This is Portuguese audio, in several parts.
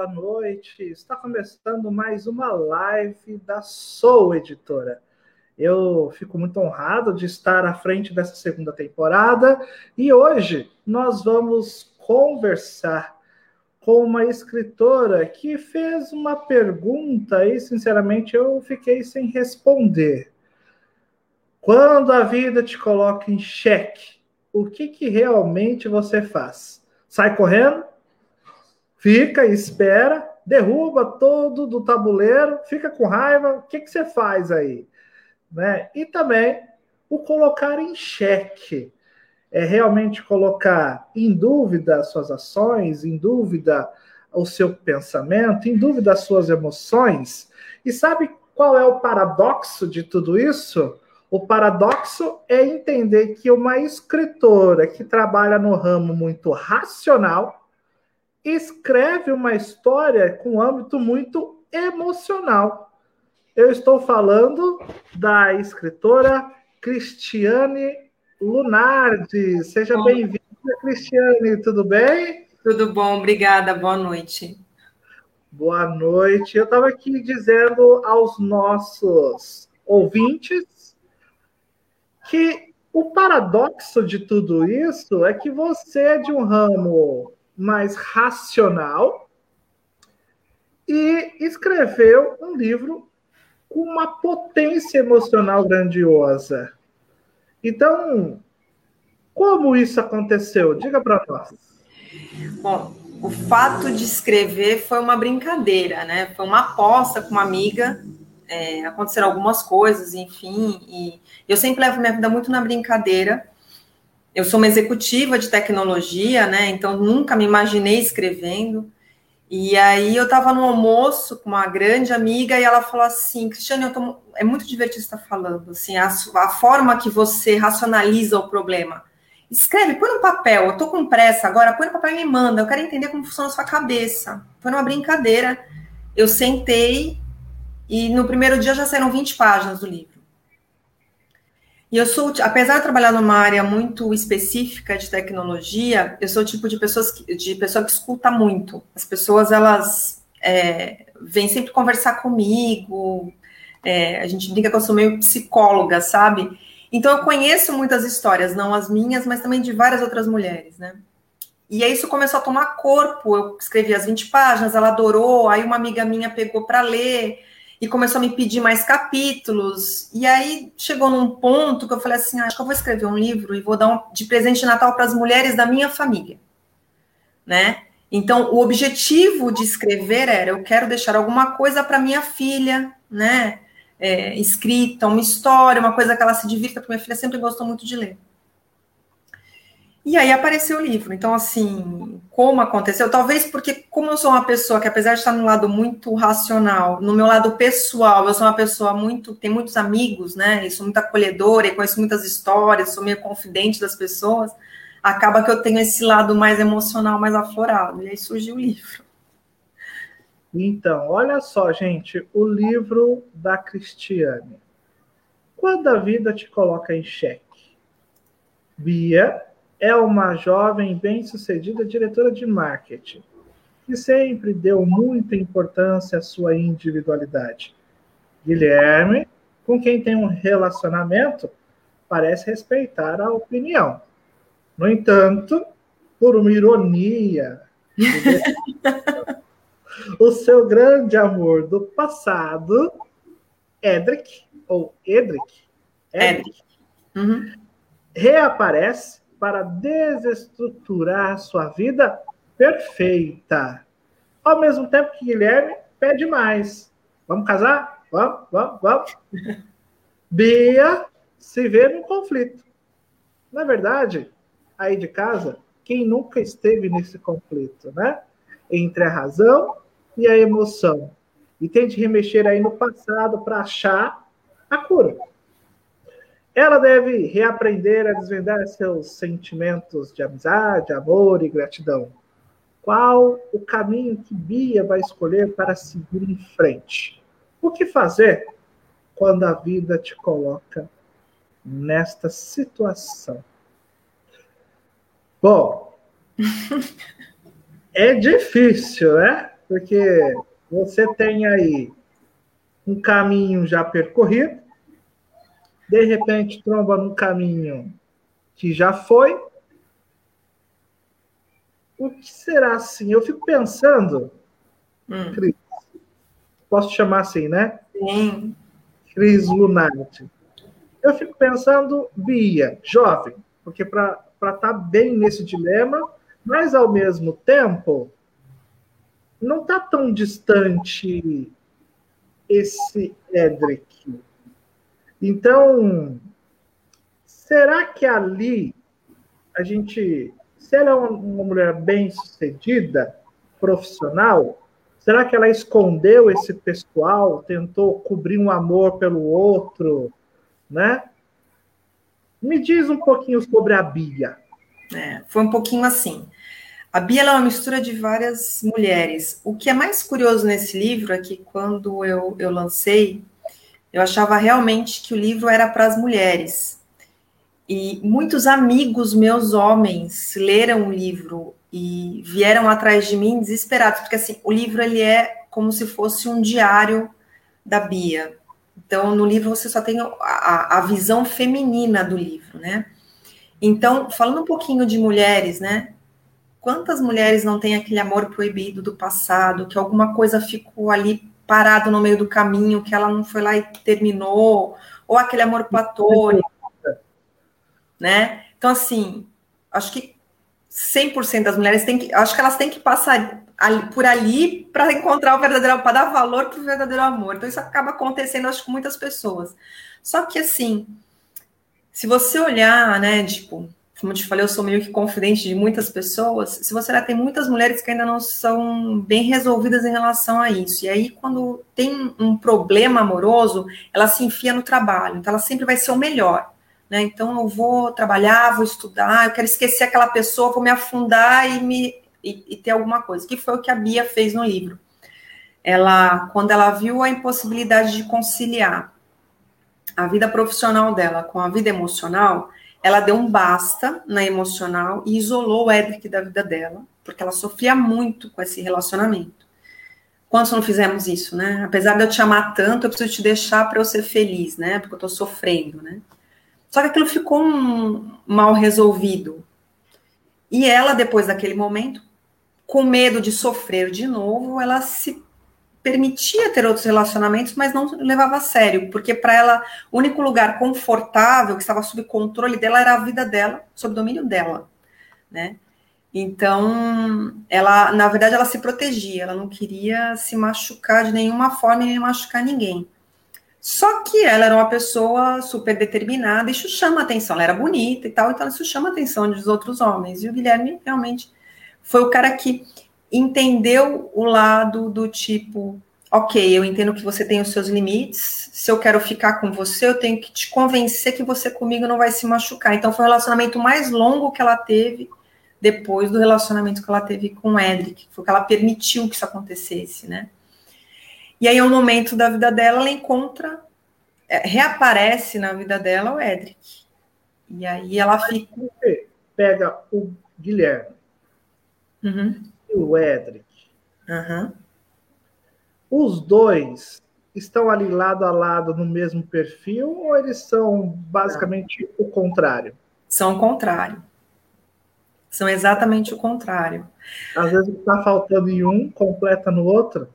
Boa noite. Está começando mais uma live da Sou Editora. Eu fico muito honrado de estar à frente dessa segunda temporada e hoje nós vamos conversar com uma escritora que fez uma pergunta e, sinceramente, eu fiquei sem responder. Quando a vida te coloca em xeque, o que, que realmente você faz? Sai correndo? Fica, espera, derruba todo do tabuleiro, fica com raiva, o que, que você faz aí? Né? E também o colocar em xeque. É realmente colocar em dúvida as suas ações, em dúvida o seu pensamento, em dúvida as suas emoções. E sabe qual é o paradoxo de tudo isso? O paradoxo é entender que uma escritora que trabalha no ramo muito racional, escreve uma história com âmbito muito emocional. Eu estou falando da escritora Cristiane Lunardi. Seja bem-vinda, Cristiane, tudo bem? Tudo bom, obrigada, boa noite. Boa noite. Eu estava aqui dizendo aos nossos ouvintes que o paradoxo de tudo isso é que você é de um ramo mais racional e escreveu um livro com uma potência emocional grandiosa. Então, como isso aconteceu? Diga para nós. Bom, o fato de escrever foi uma brincadeira, né? Foi uma aposta com uma amiga. É, aconteceram algumas coisas, enfim, e eu sempre levo minha vida muito na brincadeira eu sou uma executiva de tecnologia, né? Então nunca me imaginei escrevendo. E aí eu estava no almoço com uma grande amiga e ela falou assim, Cristiane, tô... é muito divertido estar falando, assim, a, a, forma que você racionaliza o problema. Escreve, põe no papel, eu tô com pressa agora, põe no papel e me manda, eu quero entender como funciona a sua cabeça. Foi uma brincadeira, eu sentei e no primeiro dia já saíram 20 páginas do livro. E eu sou, apesar de trabalhar numa área muito específica de tecnologia, eu sou o tipo de, pessoas que, de pessoa que escuta muito. As pessoas, elas é, vêm sempre conversar comigo, é, a gente brinca que eu sou meio psicóloga, sabe? Então eu conheço muitas histórias, não as minhas, mas também de várias outras mulheres, né? E aí isso começou a tomar corpo. Eu escrevi as 20 páginas, ela adorou, aí uma amiga minha pegou para ler e começou a me pedir mais capítulos. E aí chegou num ponto que eu falei assim: ah, acho que eu vou escrever um livro e vou dar um, de presente de Natal para as mulheres da minha família, né? Então, o objetivo de escrever era: eu quero deixar alguma coisa para minha filha, né? É, escrita, uma história, uma coisa que ela se divirta, porque minha filha sempre gostou muito de ler. E aí apareceu o livro. Então, assim, como aconteceu? Talvez porque, como eu sou uma pessoa que, apesar de estar no lado muito racional, no meu lado pessoal, eu sou uma pessoa muito. tem muitos amigos, né? E sou muito acolhedora e conheço muitas histórias, sou meio confidente das pessoas. Acaba que eu tenho esse lado mais emocional, mais aflorado. E aí surgiu o livro. Então, olha só, gente, o livro da Cristiane. Quando a vida te coloca em xeque? Bia é uma jovem bem-sucedida diretora de marketing, que sempre deu muita importância à sua individualidade. Guilherme, com quem tem um relacionamento, parece respeitar a opinião. No entanto, por uma ironia, o seu grande amor do passado, Edric, ou Edric, Edric, uhum. reaparece para desestruturar sua vida perfeita. Ao mesmo tempo que Guilherme pede mais. Vamos casar? Vamos, vamos, vamos. Bia se vê no conflito. Na verdade, aí de casa, quem nunca esteve nesse conflito, né? Entre a razão e a emoção. E tente remexer aí no passado para achar a cura. Ela deve reaprender a desvendar seus sentimentos de amizade, amor e gratidão. Qual o caminho que Bia vai escolher para seguir em frente? O que fazer quando a vida te coloca nesta situação? Bom, é difícil, né? Porque você tem aí um caminho já percorrido, de repente tromba num caminho que já foi. O que será assim? Eu fico pensando, hum. Cris, posso chamar assim, né? Sim. Cris Lunati. Eu fico pensando, Bia, jovem, porque para estar tá bem nesse dilema, mas ao mesmo tempo não está tão distante esse Edric. Então, será que ali a gente, se ela é uma, mulher bem sucedida, profissional, será que ela escondeu esse pessoal, tentou cobrir um amor pelo outro, né? Me diz um pouquinho sobre a Bia. É, foi um pouquinho assim. A Bia é uma mistura de várias mulheres. O que é mais curioso nesse livro é que quando eu, eu lancei, eu achava realmente que o livro era para as mulheres. E muitos amigos meus homens leram o livro e vieram atrás de mim desesperados, porque assim, o livro ele é como se fosse um diário da Bia. Então, no livro você só tem a, a visão feminina do livro, né? Então, falando um pouquinho de mulheres, né? Quantas mulheres não têm aquele amor proibido do passado, que alguma coisa ficou ali parado no meio do caminho, que ela não foi lá e terminou, ou aquele amor platônico, né? Então, assim, acho que 100% das mulheres têm que, acho que elas têm que passar por ali para encontrar o verdadeiro, para dar valor para o verdadeiro amor. Então, isso acaba acontecendo, acho, com muitas pessoas. Só que, assim, se você olhar, né, tipo, como eu te falei, eu sou meio que confidente de muitas pessoas. Se você olhar, tem muitas mulheres que ainda não são bem resolvidas em relação a isso. E aí, quando tem um problema amoroso, ela se enfia no trabalho. Então, ela sempre vai ser o melhor. Né? Então, eu vou trabalhar, vou estudar, eu quero esquecer aquela pessoa, vou me afundar e, me, e, e ter alguma coisa. Que foi o que a Bia fez no livro. Ela, quando ela viu a impossibilidade de conciliar a vida profissional dela com a vida emocional, ela deu um basta na emocional e isolou o Edric da vida dela, porque ela sofria muito com esse relacionamento. Quantos não fizemos isso, né? Apesar de eu te amar tanto, eu preciso te deixar para eu ser feliz, né? Porque eu tô sofrendo, né? Só que aquilo ficou um mal resolvido. E ela, depois daquele momento, com medo de sofrer de novo, ela se permitia ter outros relacionamentos, mas não levava a sério, porque para ela o único lugar confortável que estava sob controle dela era a vida dela, sob domínio dela, né? Então, ela, na verdade, ela se protegia, ela não queria se machucar de nenhuma forma e nem machucar ninguém. Só que ela era uma pessoa super determinada, isso chama atenção, ela era bonita e tal, então isso chama atenção dos outros homens. E o Guilherme realmente foi o cara que entendeu o lado do tipo, ok, eu entendo que você tem os seus limites, se eu quero ficar com você, eu tenho que te convencer que você comigo não vai se machucar. Então foi o relacionamento mais longo que ela teve depois do relacionamento que ela teve com o Edric, foi que ela permitiu que isso acontecesse, né? E aí, um momento da vida dela, ela encontra, é, reaparece na vida dela o Edric. E aí ela fica. Pega o Guilherme. Uhum e o Edric. Uhum. Os dois estão ali lado a lado no mesmo perfil ou eles são basicamente Não. o contrário? São o contrário. São exatamente o contrário. Às vezes está faltando em um, completa no outro.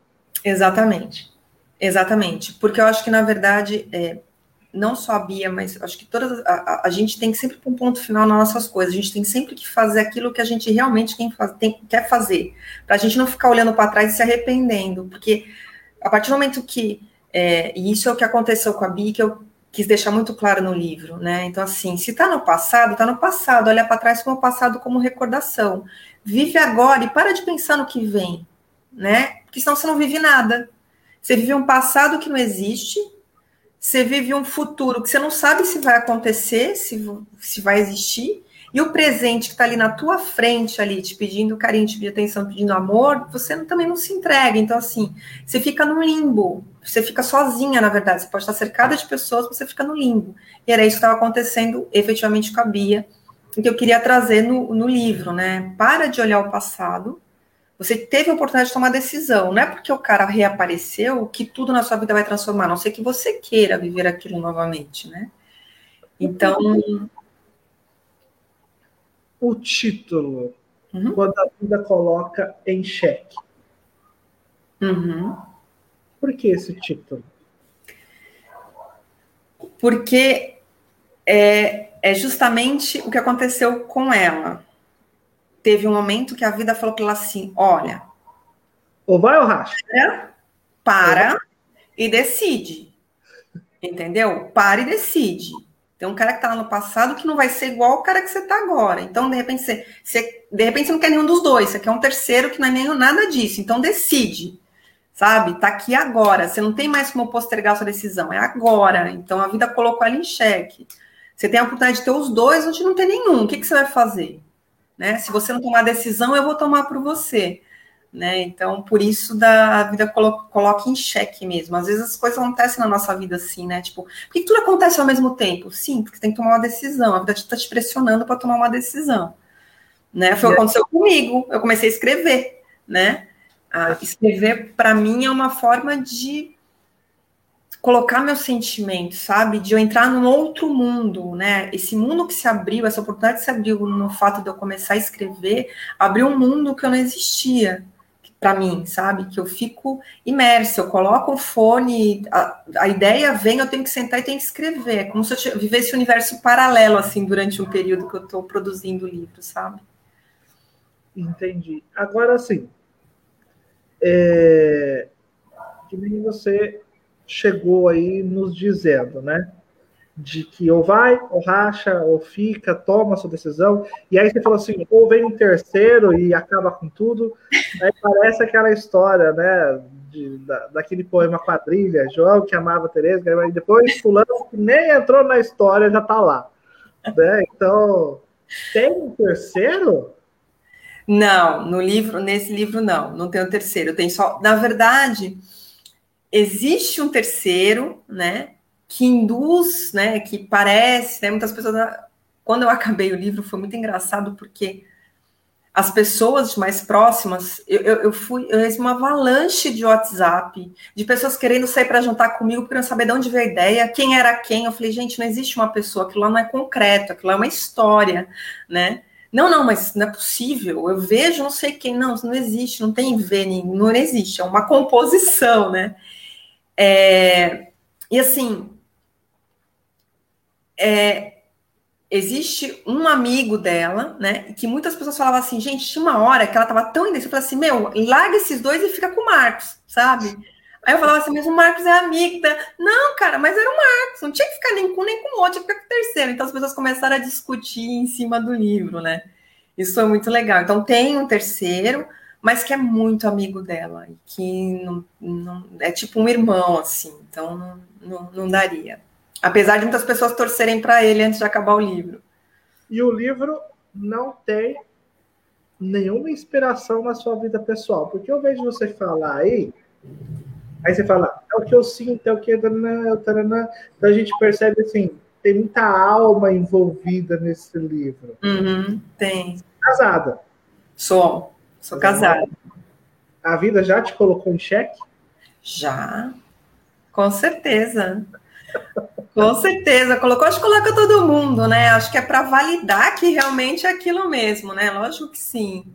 Exatamente. Exatamente. Porque eu acho que, na verdade, é, não só a Bia, mas acho que todas a, a, a, gente tem que sempre pôr um ponto final nas nossas coisas. A gente tem sempre que fazer aquilo que a gente realmente tem, quer fazer, para a gente não ficar olhando para trás e se arrependendo, porque a partir do momento que é, e isso é o que aconteceu com a Bia, que eu quis deixar muito claro no livro, né? Então assim, se está no passado, está no passado. Olha para trás como passado como recordação. Vive agora e para de pensar no que vem, né? Porque senão você não vive nada. Você vive um passado que não existe você vive um futuro que você não sabe se vai acontecer, se, se vai existir, e o presente que está ali na tua frente, ali, te pedindo carinho, te pedindo atenção, pedindo amor, você também não se entrega. Então, assim, você fica no limbo, você fica sozinha, na verdade. Você pode estar cercada de pessoas, mas você fica no limbo. E era isso que estava acontecendo efetivamente com a Bia, que eu queria trazer no, no livro, né? Para de olhar o passado, Você teve a oportunidade de tomar decisão. Não é porque o cara reapareceu que tudo na sua vida vai transformar, a não ser que você queira viver aquilo novamente, né? Então. O título, uhum. quando a vida coloca em xeque. Uhum. Por que esse título? Porque é, é justamente o que aconteceu com ela. Teve um momento que a vida falou para ela assim: olha. Ou vai ou racha? Para, e decide. Entendeu? Para e decide. Tem um cara que está lá no passado que não vai ser igual ao cara que você está agora. Então, de repente, você, você, de repente, você não quer nenhum dos dois. Você quer um terceiro que não é nem nada disso. Então, decide. Sabe? Tá aqui agora. Você não tem mais como postergar sua decisão. É agora. Então, a vida colocou ela em xeque. Você tem a oportunidade de ter os dois, onde não tem nenhum. O que, que você vai fazer? Né? Se você não tomar decisão, eu vou tomar por você. Né? Então, por isso da a vida colo coloca em xeque mesmo. Às vezes as coisas acontecem na nossa vida assim, né? Tipo, por que tudo acontece ao mesmo tempo? Sim, porque tem que tomar uma decisão. A vida está te pressionando para tomar uma decisão. Né? Foi o que aconteceu comigo. Eu comecei a escrever, né? A escrever, para mim, é uma forma de colocar meus sentimentos, sabe? De eu entrar num outro mundo, né? Esse mundo que se abriu, essa oportunidade que se abriu no fato de eu começar a escrever, abriu um mundo que eu não existia para mim, sabe? Que eu fico imersa, eu coloco o fone, a, a, ideia vem, eu tenho que sentar e tenho que escrever. É como se eu vivesse um universo paralelo, assim, durante um período que eu estou produzindo o livro, sabe? Entendi. Agora, sim, é... que nem você chegou aí nos dizendo, né? De que ou vai, ou racha, ou fica, toma sua decisão. E aí você falou assim, ou vem um terceiro e acaba com tudo. Aí parece aquela história, né? De, da, daquele poema Quadrilha, João que amava Tereza, e depois fulano que nem entrou na história já tá lá. Né? Então, tem um terceiro? Não, no livro, nesse livro não, não tem o terceiro, tem só, na verdade, existe um terceiro, né, que induz, né, que parece, né, muitas pessoas, quando eu acabei o livro foi muito engraçado porque as pessoas mais próximas, eu, eu, eu fui, eu recebi uma avalanche de WhatsApp, de pessoas querendo sair para jantar comigo, querendo saber de onde veio a ideia, quem era quem. Eu falei, gente, não existe uma pessoa, aquilo lá não é concreto, aquilo lá é uma história, né? Não, não, mas não é possível. Eu vejo não sei quem, não, não existe, não tem ver, não existe, é uma composição, né? É, e assim, é, existe um amigo dela, né? Que muitas pessoas falavam assim, gente, tinha uma hora que ela tava tão indecisa, eu falei assim, meu, larga esses dois e fica com o Marcos, sabe? Aí eu falava assim, mas o Marcos é amigo da. Não, cara, mas era o Marcos, não tinha que ficar nem com nem com o outro, tinha que ficar com o terceiro. Então as pessoas começaram a discutir em cima do livro, né? Isso foi muito legal. Então tem um terceiro, mas que é muito amigo dela, e que não, não, é tipo um irmão, assim, então não, não, não daria. Apesar de muitas pessoas torcerem para ele antes de acabar o livro. E o livro não tem nenhuma inspiração na sua vida pessoal, porque eu vejo você falar aí, aí você fala, é o que eu sinto, é o que é taranã, então a gente percebe assim, tem muita alma envolvida nesse livro. Uhum, tem. Casada. Sou. Sou casada. A vida já te colocou em xeque? Já, com certeza. Com certeza, colocou, acho que coloca todo mundo, né? Acho que é para validar que realmente é aquilo mesmo, né? Lógico que sim.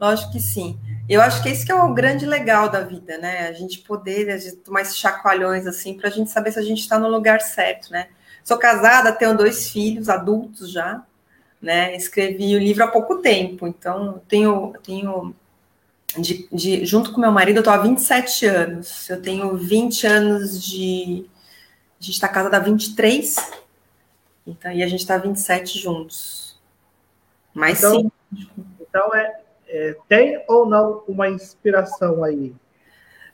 Lógico que sim. Eu acho que esse que é o grande legal da vida, né? A gente poder a gente tomar esses chacoalhões assim para a gente saber se a gente está no lugar certo, né? Sou casada, tenho dois filhos adultos já, né? Escrevi o livro há pouco tempo, então tenho, tenho de, de, junto com meu marido, eu estou há 27 anos. Eu tenho 20 anos de. A gente está casada há 23, então, e a gente está 27 juntos. Mas então, sim. Então, é, é, tem ou não uma inspiração aí?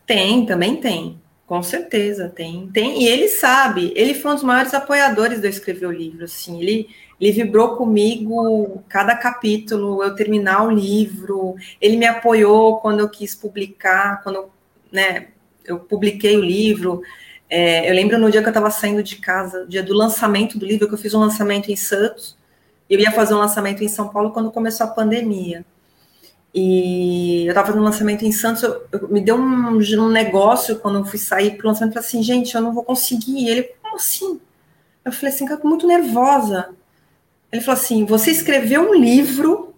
Tem, também tem. Com certeza, tem. tem. E ele sabe, ele foi um dos maiores apoiadores de eu escrever o livro. Assim, ele, ele vibrou comigo cada capítulo, eu terminar o livro. Ele me apoiou quando eu quis publicar, quando né, eu publiquei o livro. É, eu lembro no dia que eu estava saindo de casa, dia do lançamento do livro, que eu fiz um lançamento em Santos. Eu ia fazer um lançamento em São Paulo quando começou a pandemia. E eu estava fazendo um lançamento em Santos, eu, eu, me deu um, um, negócio quando eu fui sair pro lançamento, eu falei assim, gente, eu não vou conseguir. E ele, como assim? Eu falei assim, cara, tô muito nervosa. Ele falou assim, você escreveu um livro,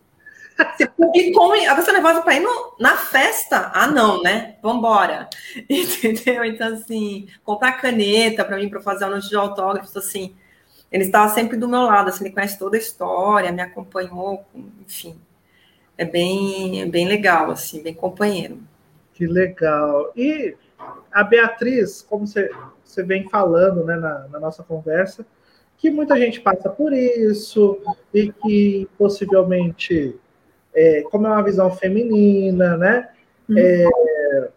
você publicou, a pessoa nervosa para ir no, na festa? Ah, não, né? Vambora. Entendeu? Então, assim, comprar caneta para mim, para fazer a noite de autógrafos, assim, ele estava sempre do meu lado, assim, ele conhece toda a história, me acompanhou, enfim é bem, é bem legal, assim, bem companheiro. Que legal. E a Beatriz, como você, você vem falando né, na, na nossa conversa, que muita gente passa por isso e que possivelmente, é, como é uma visão feminina, né? Uhum. É,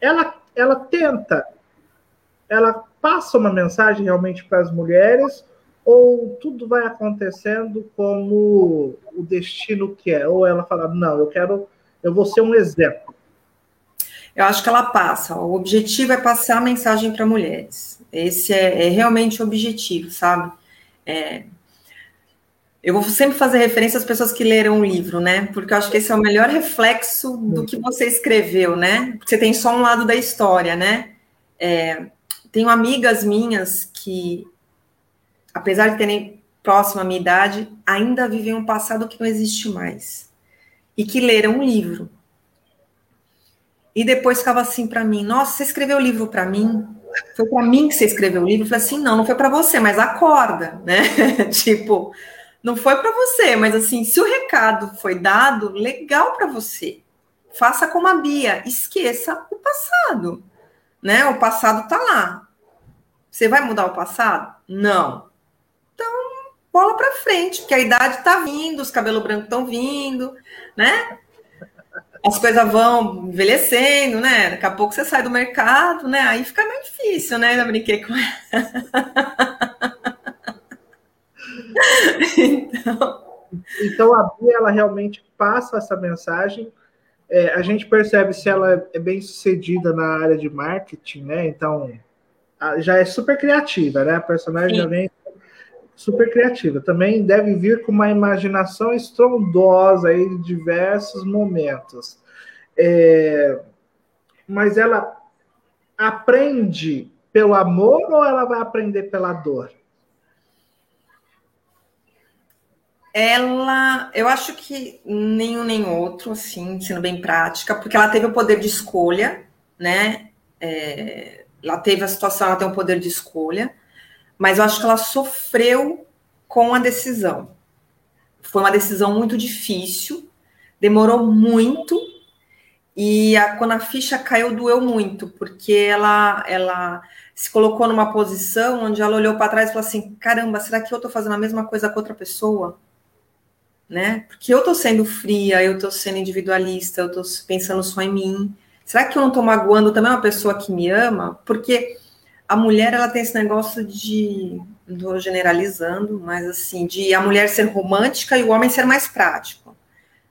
ela, ela tenta, ela passa uma mensagem realmente para as mulheres ou tudo vai acontecendo como o destino quer? Ou ela fala, não, eu quero, eu vou ser um exemplo. Eu acho que ela passa. O objetivo é passar a mensagem para mulheres. Esse é, é, realmente o objetivo, sabe? É, eu vou sempre fazer referência às pessoas que leram o livro, né? Porque eu acho que esse é o melhor reflexo do que você escreveu, né? Você tem só um lado da história, né? É, tenho amigas minhas que apesar de terem próximo à minha idade, ainda vivem um passado que não existe mais. E que leram um livro. E depois ficava assim para mim: Nossa, você escreveu o livro para mim? Foi para mim que você escreveu o livro? Eu falei assim: Não, não foi para você, mas acorda, né? tipo, não foi para você, mas assim, se o recado foi dado, legal para você. Faça como a Bia, esqueça o passado, né? O passado tá lá. Você vai mudar o passado? Não bola para frente, porque a idade está vindo, os cabelos brancos estão vindo, né? As coisas vão envelhecendo, né? Daqui a pouco você sai do mercado, né? Aí fica mais difícil, né? Eu brinquei com ela. então... então a Bia, ela realmente passa essa mensagem. É, a gente percebe se ela é bem sucedida na área de marketing, né? Então já é super criativa, né? A personagem Sim. já vem super criativa. Também deve vir com uma imaginação estrondosa aí em diversos momentos. É, mas ela aprende pelo amor ou ela vai aprender pela dor? Ela, eu acho que nenhum nem outro, assim, sendo bem prática, porque ela teve o poder de escolha, né? É, ela teve a situação, ela tem o poder de escolha mas eu acho que ela sofreu com a decisão. Foi uma decisão muito difícil, demorou muito, e a, quando a ficha caiu, doeu muito, porque ela, ela se colocou numa posição onde ela olhou para trás e falou assim: caramba, será que eu estou fazendo a mesma coisa com outra pessoa? Né? Porque eu estou sendo fria, eu estou sendo individualista, eu estou pensando só em mim. Será que eu não estou magoando também uma pessoa que me ama? Porque a mulher ela tem esse negócio de, não estou generalizando, mas assim, de a mulher ser romântica e o homem ser mais prático,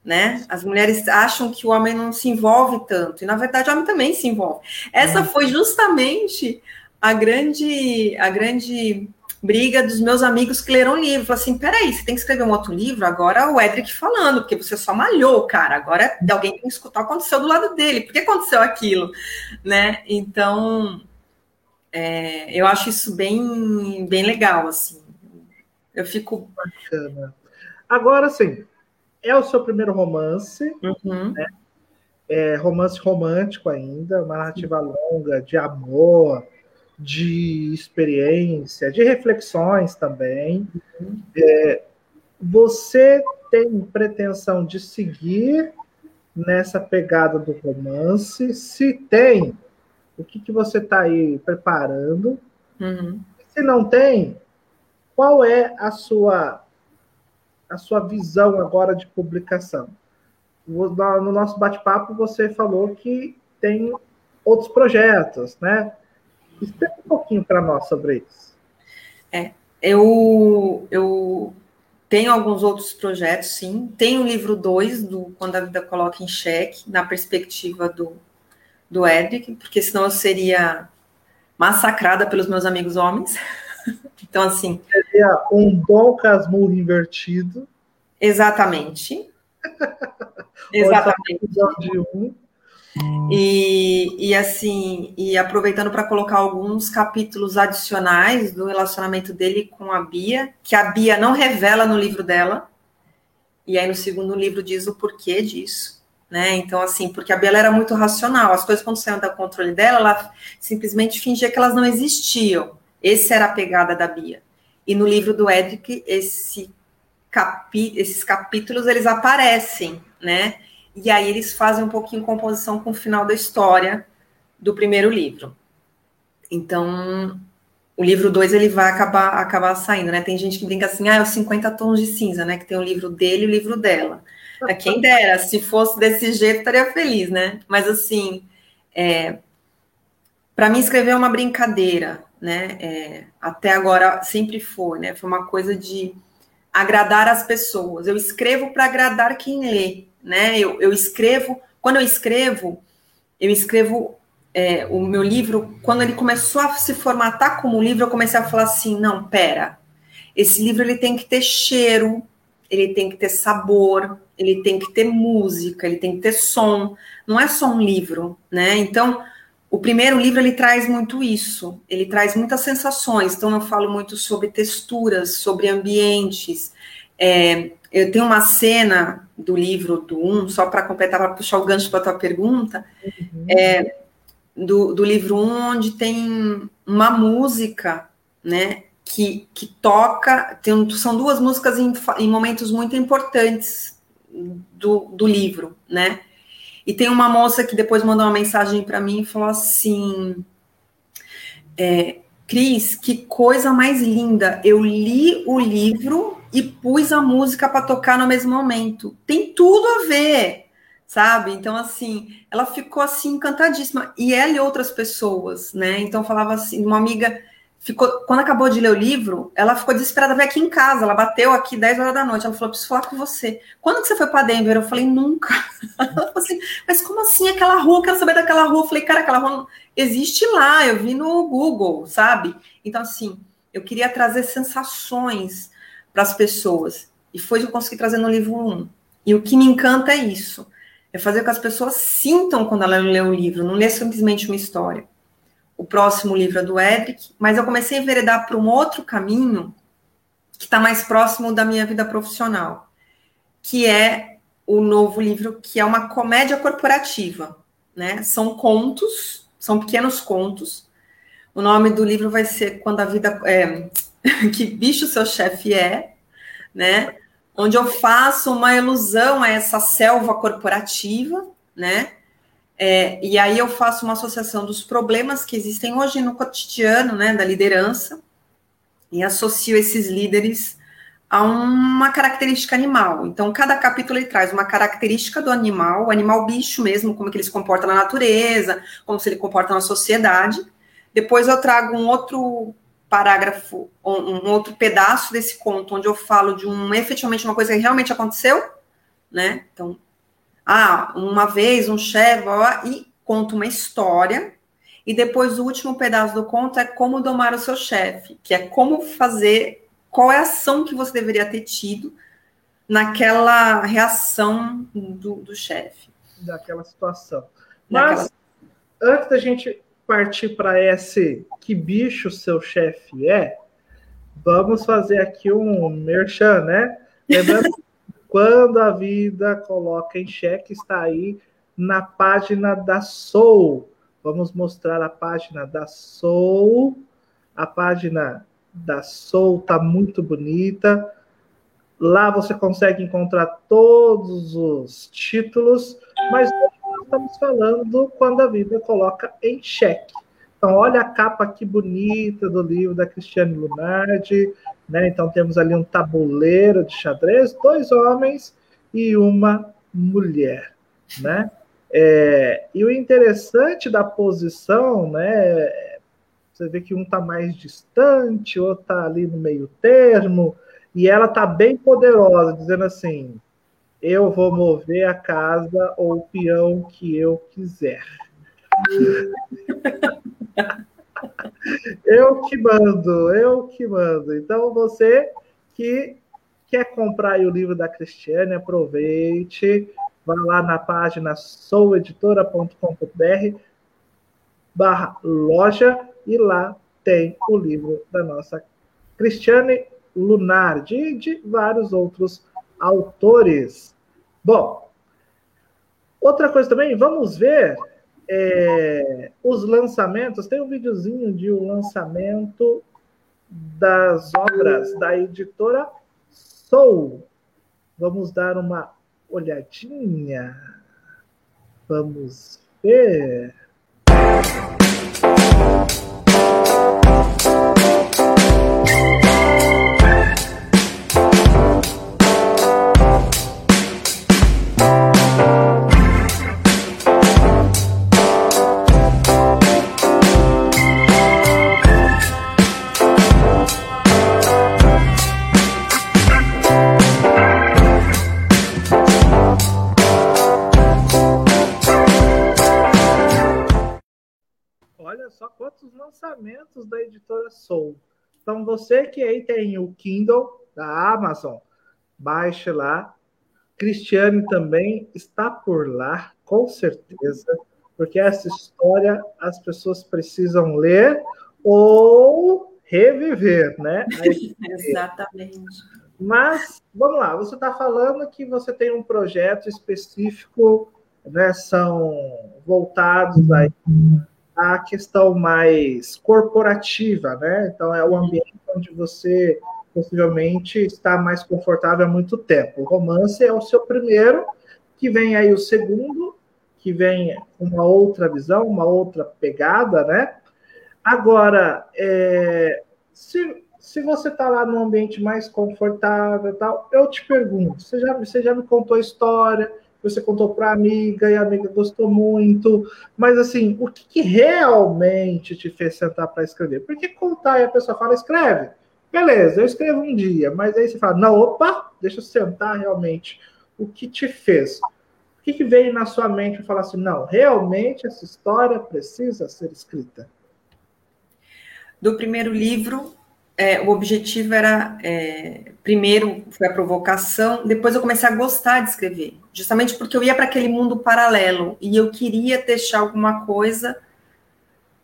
né? As mulheres acham que o homem não se envolve tanto, e na verdade o homem também se envolve. Essa foi justamente a grande, a grande briga dos meus amigos que leram o livro. Falaram assim: peraí, você tem que escrever um outro livro? Agora o Edric falando, porque você só malhou, cara. Agora alguém tem que escutar o que aconteceu do lado dele. Por que aconteceu aquilo? Né? Então, é, eu acho isso bem, bem legal, assim. Eu fico. Bacana. Agora, sim, é o seu primeiro romance, uhum. né? É romance romântico ainda, uma narrativa longa de amor, de experiência, de reflexões também. Uhum. É, você tem pretensão de seguir nessa pegada do romance? Se tem, o que, que você está aí preparando. Uhum. Se não tem, qual é a sua a sua visão agora de publicação? No nosso bate-papo você falou que tem outros projetos, né? Explica um pouquinho para nós sobre isso. É, eu, eu tenho alguns outros projetos, sim. Tem o livro 2 do Quando a Vida Coloca em Xeque, na perspectiva do do Edric, porque senão eu seria massacrada pelos meus amigos homens. então, assim. Seria um bom casmurro invertido. Exatamente. Exatamente. Episódio 1. E, e assim, e aproveitando para colocar alguns capítulos adicionais do relacionamento dele com a Bia, que a Bia não revela no livro dela, e aí no segundo livro diz o porquê disso, né? Então, assim, porque a Bia era muito racional, as coisas quando saíam do controle dela, ela simplesmente fingia que elas não existiam. Essa era a pegada da Bia. E no livro do Edric, esse capi, esses capítulos eles aparecem, né? E aí eles fazem um pouquinho composição com o final da história do primeiro livro. Então, o livro 2 ele vai acabar, acabar saindo, né? Tem gente que brinca assim, ah, é os 50 tons de cinza, né? Que tem o livro dele e o livro dela. A quem dera, se fosse desse jeito, estaria feliz, né? Mas assim, é, para mim escrever é uma brincadeira, né? É, até agora sempre foi, né? Foi uma coisa de agradar as pessoas. Eu escrevo para agradar quem lê, né? Eu, eu escrevo, quando eu escrevo, eu escrevo é, o meu livro, quando ele começou a se formatar como livro, eu comecei a falar assim, não, pera, esse livro ele tem que ter cheiro, ele tem que ter sabor, ele tem que ter música, ele tem que ter som, não é só um livro, né? Então, o primeiro livro ele traz muito isso, ele traz muitas sensações, então eu falo muito sobre texturas, sobre ambientes, é, eu tenho uma cena do livro do 1, um, só para completar, para puxar o gancho para a tua pergunta, uhum. é, do, do livro 1, um, onde tem uma música, né, que, que toca, tem, são duas músicas em, em momentos muito importantes do, do livro, né, e tem uma moça que depois mandou uma mensagem para mim e falou assim, é, Cris, que coisa mais linda, eu li o livro e pus a música para tocar no mesmo momento. Tem tudo a ver, sabe? Então, assim, ela ficou assim encantadíssima. E ela e outras pessoas, né? Então, falava assim, uma amiga ficou, quando acabou de ler o livro, ela ficou desesperada, veio aqui em casa, ela bateu aqui 10 horas da noite, ela falou, preciso falar com você. Quando que você foi para Denver? Eu falei, nunca. Ela falou assim, mas como assim aquela rua? Eu quero saber daquela rua. Eu falei, cara, aquela rua existe lá, eu vi no Google, sabe? Então, assim, eu queria trazer sensações para as pessoas. E foi o que eu consegui trazer no livro 1. E o que me encanta é isso. É fazer com que as pessoas sintam quando ela lê o livro, não lê simplesmente uma história. O próximo livro é do Edric, mas eu comecei a enveredar para um outro caminho que está mais próximo da minha vida profissional, que é o novo livro, que é uma comédia corporativa. Né? São contos, são pequenos contos. O nome do livro vai ser Quando a Vida. É, que bicho seu chefe é, né? Onde eu faço uma ilusão a essa selva corporativa, né? É, e aí eu faço uma associação dos problemas que existem hoje no cotidiano, né, da liderança, e associo esses líderes a uma característica animal. Então, cada capítulo ele traz uma característica do animal, o animal bicho mesmo, como que ele se comporta na natureza, como se ele comporta na sociedade. Depois eu trago um outro parágrafo, um, outro pedaço desse conto, onde eu falo de um efetivamente uma coisa que realmente aconteceu, né? Então, ah, uma vez um chefe, e conta uma história, e depois o último pedaço do conto é como domar o seu chefe, que é como fazer, qual é a ação que você deveria ter tido naquela reação do, do chefe. Daquela situação. Mas, Daquela... antes da gente partir para esse que bicho seu chefe é, vamos fazer aqui um merchan, né? Lembrando quando a vida coloca em xeque, está aí na página da Soul. Vamos mostrar a página da Soul. A página da Soul tá muito bonita. Lá você consegue encontrar todos os títulos, mas estamos falando quando a vida coloca em xeque. Então, olha a capa que bonita do livro da Cristiane Lunardi, né? Então, temos ali um tabuleiro de xadrez, dois homens e uma mulher, né? É, e o interessante da posição, né? Você vê que um está mais distante, outro está ali no meio termo, e ela está bem poderosa, dizendo assim: eu vou mover a casa ou o peão que eu quiser. eu que mando, eu que mando. Então você que quer comprar o livro da Cristiane, aproveite, vá lá na página soueditora.com.br barra loja e lá tem o livro da nossa Cristiane Lunardi e de vários outros autores. Bom, outra coisa também, vamos ver é, os lançamentos. Tem um videozinho de um lançamento das obras da editora Soul. Vamos dar uma olhadinha. Vamos ver. Você que aí tem o Kindle da Amazon, baixe lá. Cristiane também está por lá, com certeza, porque essa história as pessoas precisam ler ou reviver, né? Exatamente. Mas, vamos lá, você está falando que você tem um projeto específico, né? São voltados aí a questão mais corporativa, né? Então, é o ambiente onde você possivelmente está mais confortável há muito tempo. O romance é o seu primeiro, que vem aí o segundo, que vem uma outra visão, uma outra pegada, né? Agora, é, se, se você está lá num ambiente mais confortável tal, eu te pergunto, você já, você já me contou a história, você contou para a amiga e a amiga gostou muito, mas assim, o que, que realmente te fez sentar para escrever? Porque contar e a pessoa fala, escreve, beleza, eu escrevo um dia, mas aí você fala, não, opa, deixa eu sentar realmente. O que te fez? O que, que veio na sua mente para falar assim, não, realmente essa história precisa ser escrita? Do primeiro livro, é, o objetivo era, é, primeiro foi a provocação, depois eu comecei a gostar de escrever, justamente porque eu ia para aquele mundo paralelo e eu queria deixar alguma coisa,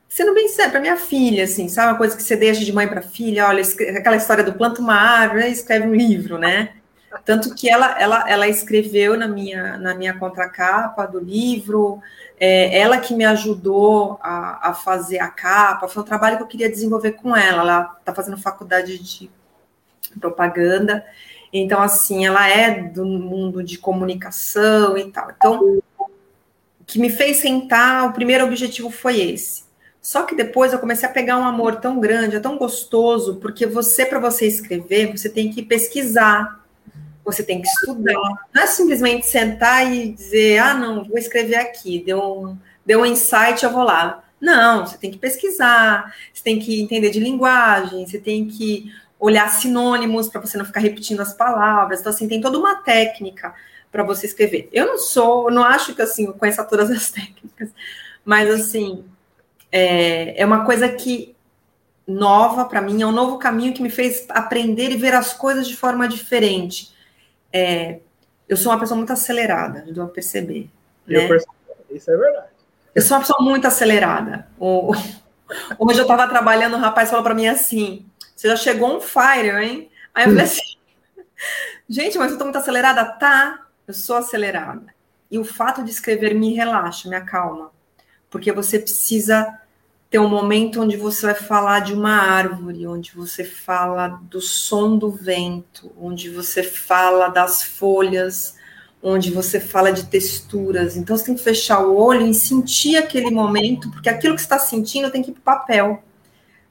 sendo bem sério, para minha filha, assim, sabe, uma coisa que você deixa de mãe para filha, olha, aquela história do planta uma árvore, né, escreve um livro, né? Tanto que ela, ela, ela escreveu na minha, na minha contracapa do livro, é, ela que me ajudou a, a, fazer a capa, foi um trabalho que eu queria desenvolver com ela. Ela está fazendo faculdade de propaganda, então, assim, ela é do mundo de comunicação e tal. Então, o que me fez sentar, o primeiro objetivo foi esse. Só que depois eu comecei a pegar um amor tão grande, é tão gostoso, porque você, para você escrever, você tem que pesquisar, você tem que estudar. Não é simplesmente sentar e dizer, ah, não, vou escrever aqui, deu um, deu um insight, eu vou lá. Não, você tem que pesquisar, você tem que entender de linguagem, você tem que olhar sinônimos para você não ficar repetindo as palavras. Então, assim, tem toda uma técnica para você escrever. Eu não sou, não acho que assim, eu conheça todas as técnicas, mas assim, é, é uma coisa que nova para mim, é um novo caminho que me fez aprender e ver as coisas de forma diferente é, eu sou uma pessoa muito acelerada, deu a perceber. Eu né? percebo, isso é verdade. Eu sou uma pessoa muito acelerada. O, hoje eu estava trabalhando, o rapaz falou para mim assim: você já chegou um fire, hein? Aí eu falei assim: gente, mas eu estou muito acelerada? Tá, eu sou acelerada. E o fato de escrever me relaxa, me acalma. Porque você precisa ter um momento onde você vai falar de uma árvore, onde você fala do som do vento, onde você fala das folhas, onde você fala de texturas. Então você tem que fechar o olho e sentir aquele momento, porque aquilo que está sentindo tem que ir para o papel,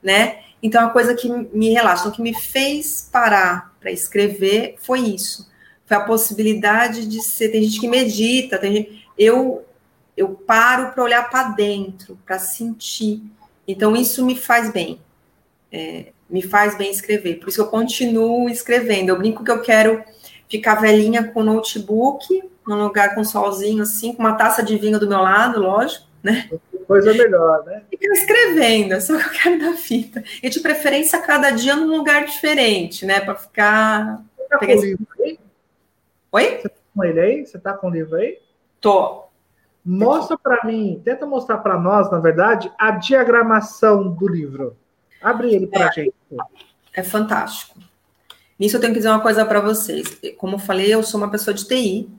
né? Então a coisa que me relaxa, o que me fez parar para escrever foi isso. Foi a possibilidade de ser. Tem gente que medita, tem gente, eu eu paro para olhar para dentro, para sentir. Então, isso me faz bem. É, me faz bem escrever. Por isso eu continuo escrevendo. Eu brinco que eu quero ficar velhinha com notebook, num lugar com solzinho, assim, com uma taça de vinho do meu lado, lógico, né? Coisa melhor, né? Ficar escrevendo, é só que eu quero da fita. E de preferência, cada dia num lugar diferente, né? Para ficar. Você tá com esse... livro aí? Oi? com ele aí? Você tá com o livro aí? Tô. Mostra para mim, tenta mostrar para nós, na verdade, a diagramação do livro. Abre ele para é, gente. É fantástico. Nisso eu tenho que dizer uma coisa para vocês. Como eu falei, eu sou uma pessoa de TI.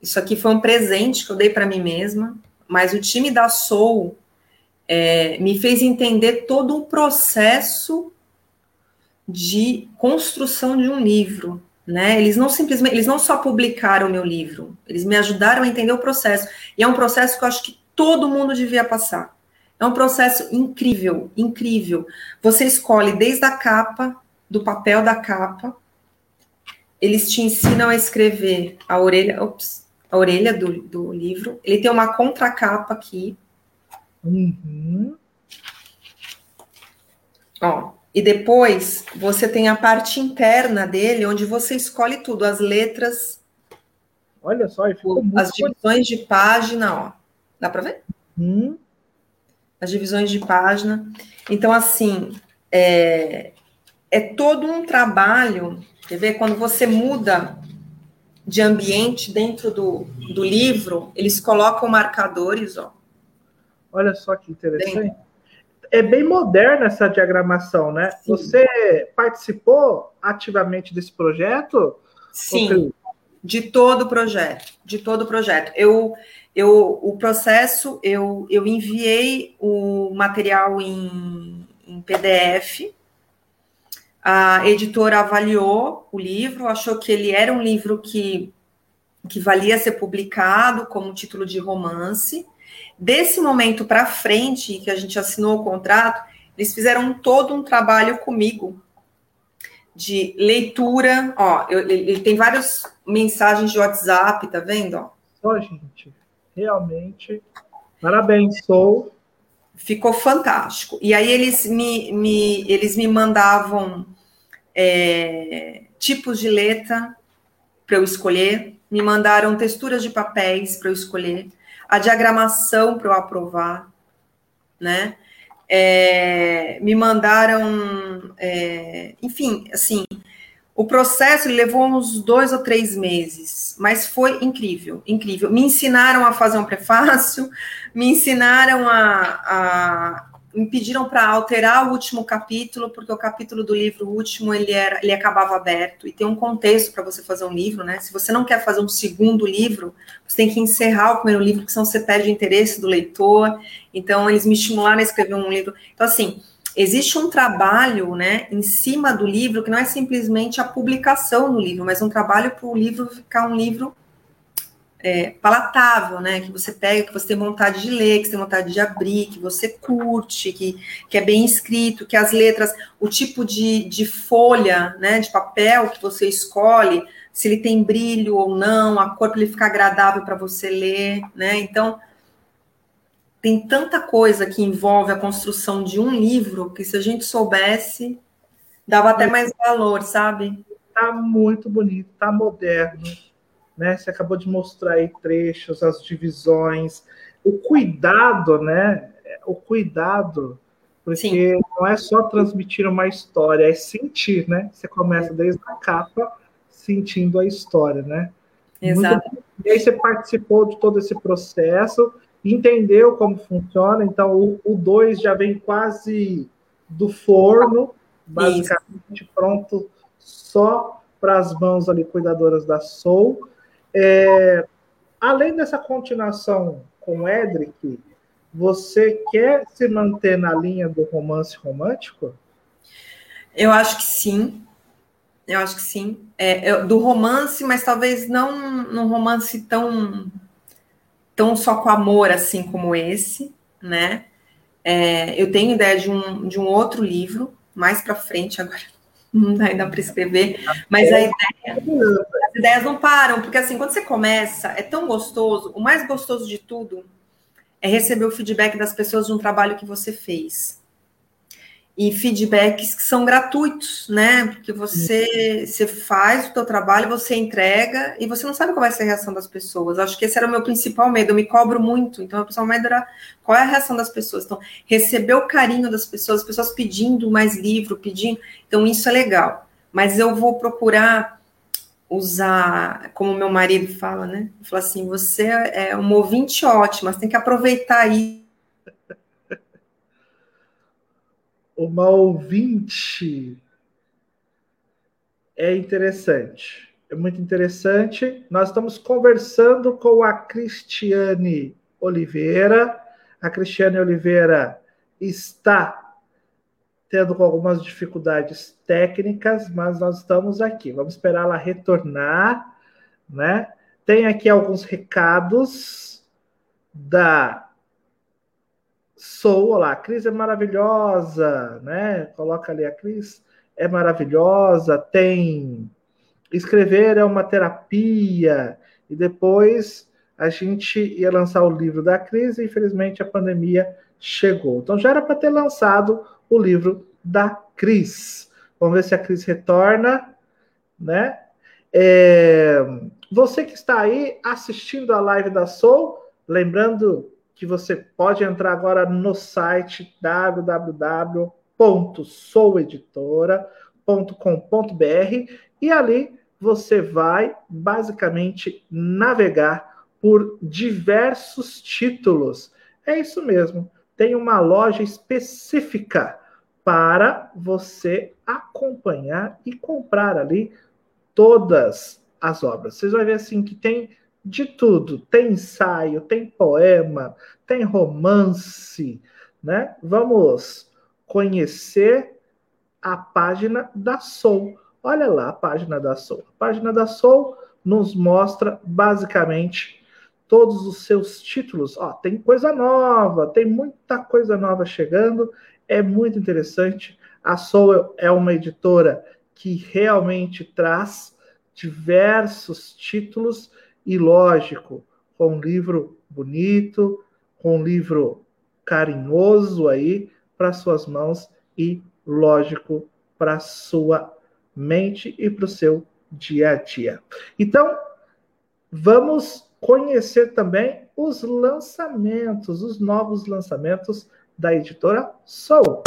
Isso aqui foi um presente que eu dei para mim mesma, mas o time da Soul é, me fez entender todo o processo de construção de um livro, né? Eles não simplesmente, eles não só publicaram o meu livro, eles me ajudaram a entender o processo. E é um processo que eu acho que todo mundo devia passar. É um processo incrível, incrível. Você escolhe desde a capa, do papel da capa, eles te ensinam a escrever a orelha, ops, a orelha do, do livro. Ele tem uma contracapa aqui. Uhum. Ó, e depois você tem a parte interna dele, onde você escolhe tudo, as letras. Olha só, as divisões de página, ó. Dá para ver? Hum. As divisões de página. Então, assim, é, é todo um trabalho. Quer ver? Quando você muda de ambiente dentro do, do livro, eles colocam marcadores, ó. Olha só que interessante. Dentro é bem moderna essa diagramação, né? Sim. Você participou ativamente desse projeto? Sim, de todo o projeto, de todo o projeto. Eu, eu, o processo, eu, eu enviei o material em, em PDF, a editora avaliou o livro, achou que ele era um livro que, que valia ser publicado como título de romance, Desse momento para frente, que a gente assinou o contrato, eles fizeram todo um trabalho comigo de leitura. Ó, ele tem várias mensagens de WhatsApp, tá vendo? Ó. Só, gente, realmente. Parabéns, sou. Ficou fantástico. E aí eles me, me eles me mandavam é, tipos de letra para eu escolher, me mandaram texturas de papéis para eu escolher a diagramação para eu aprovar, né? É, me mandaram, é, enfim, assim, o processo levou uns dois ou três meses, mas foi incrível, incrível. Me ensinaram a fazer um prefácio, me ensinaram a, a me pediram para alterar o último capítulo, porque o capítulo do livro último ele era, ele acabava aberto e tem um contexto para você fazer um livro, né? Se você não quer fazer um segundo livro, você tem que encerrar o primeiro livro, porque senão você perde o interesse do leitor. Então eles me estimularam a escrever um livro. Então assim, existe um trabalho, né, em cima do livro que não é simplesmente a publicação do livro, mas um trabalho para o livro ficar um livro é, palatável, né? Que você pega, que você tem vontade de ler, que você tem vontade de abrir, que você curte, que, que é bem escrito, que as letras, o tipo de, de folha, né? De papel que você escolhe, se ele tem brilho ou não, a cor para ele ficar agradável para você ler, né? Então tem tanta coisa que envolve a construção de um livro que se a gente soubesse dava até mais valor, sabe? Tá muito bonito, tá moderno né? Você acabou de mostrar aí trechos, as divisões, o cuidado, né? O cuidado, porque Sim. não é só transmitir uma história, é sentir, né? Você começa desde a capa sentindo a história, né? Exato. Muito... E aí você participou de todo esse processo, entendeu como funciona, então o 2 já vem quase do forno, basicamente Isso. pronto só para as mãos ali cuidadoras da Soul. É, além dessa continuação com Edric, você quer se manter na linha do romance romântico? Eu acho que sim. Eu acho que sim. É, do romance, mas talvez não num romance tão, tão só com amor assim como esse, né? É, eu tenho ideia de um, de um outro livro mais para frente agora não dá ainda para escrever, mas a ideia, as ideias não param, porque assim, quando você começa, é tão gostoso, o mais gostoso de tudo é receber o feedback das pessoas de um trabalho que você fez e feedbacks que são gratuitos, né? Porque você, você faz o teu trabalho, você entrega e você não sabe qual vai ser a reação das pessoas. Acho que esse era o meu principal medo. Eu me cobro muito. Então, o principal medo era qual é a reação das pessoas. Então, receber o carinho das pessoas, as pessoas pedindo mais livro, pedindo. Então, isso é legal. Mas eu vou procurar usar, como meu marido fala, né? Fala assim, você é um ouvinte ótimo, você tem que aproveitar aí. Uma ouvinte é interessante, é muito interessante. Nós estamos conversando com a Cristiane Oliveira. A Cristiane Oliveira está tendo algumas dificuldades técnicas, mas nós estamos aqui. Vamos esperar ela retornar, né? Tem aqui alguns recados da Sou, olá, a Cris é maravilhosa, né? Coloca ali a Cris é maravilhosa, tem escrever é uma terapia e depois a gente ia lançar o livro da Cris e infelizmente a pandemia chegou. Então já era para ter lançado o livro da Cris. Vamos ver se a Cris retorna, né? É, você que está aí assistindo a live da Soul, lembrando que você pode entrar agora no site www.soueditora.com.br e ali você vai basicamente navegar por diversos títulos. É isso mesmo. Tem uma loja específica para você acompanhar e comprar ali todas as obras. Vocês vão ver assim que tem de tudo, tem ensaio, tem poema, tem romance, né? Vamos conhecer a página da Soul. Olha lá a página da Soul. A página da Soul nos mostra basicamente todos os seus títulos. Ó, tem coisa nova, tem muita coisa nova chegando é muito interessante. A Soul é uma editora que realmente traz diversos títulos e, lógico, com um livro bonito, com um livro carinhoso aí para suas mãos e, lógico, para sua mente e para o seu dia a dia. Então, vamos conhecer também os lançamentos, os novos lançamentos da editora Soul.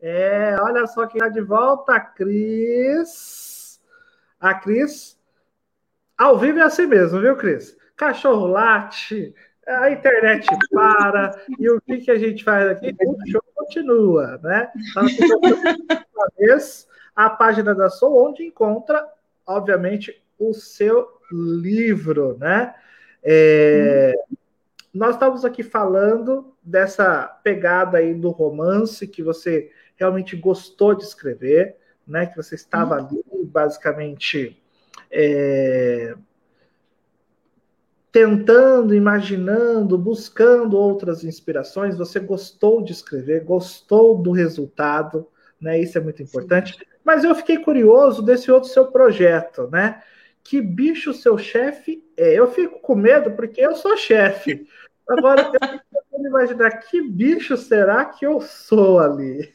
É, olha só quem está de volta, a Cris. A Cris, ao vivo é assim mesmo, viu, Cris? Cachorro late, a internet para, e o que, que a gente faz aqui? O show continua, né? A página da Soul, onde encontra, obviamente, o seu livro, né? É, nós estamos aqui falando dessa pegada aí do romance que você realmente gostou de escrever, né? Que você estava uhum. ali basicamente é, tentando, imaginando, buscando outras inspirações. Você gostou de escrever, gostou do resultado, né? Isso é muito importante. Sim. Mas eu fiquei curioso desse outro seu projeto, né? Que bicho seu chefe é? Eu fico com medo porque eu sou chefe. Agora, eu tentando imaginar que bicho será que eu sou ali.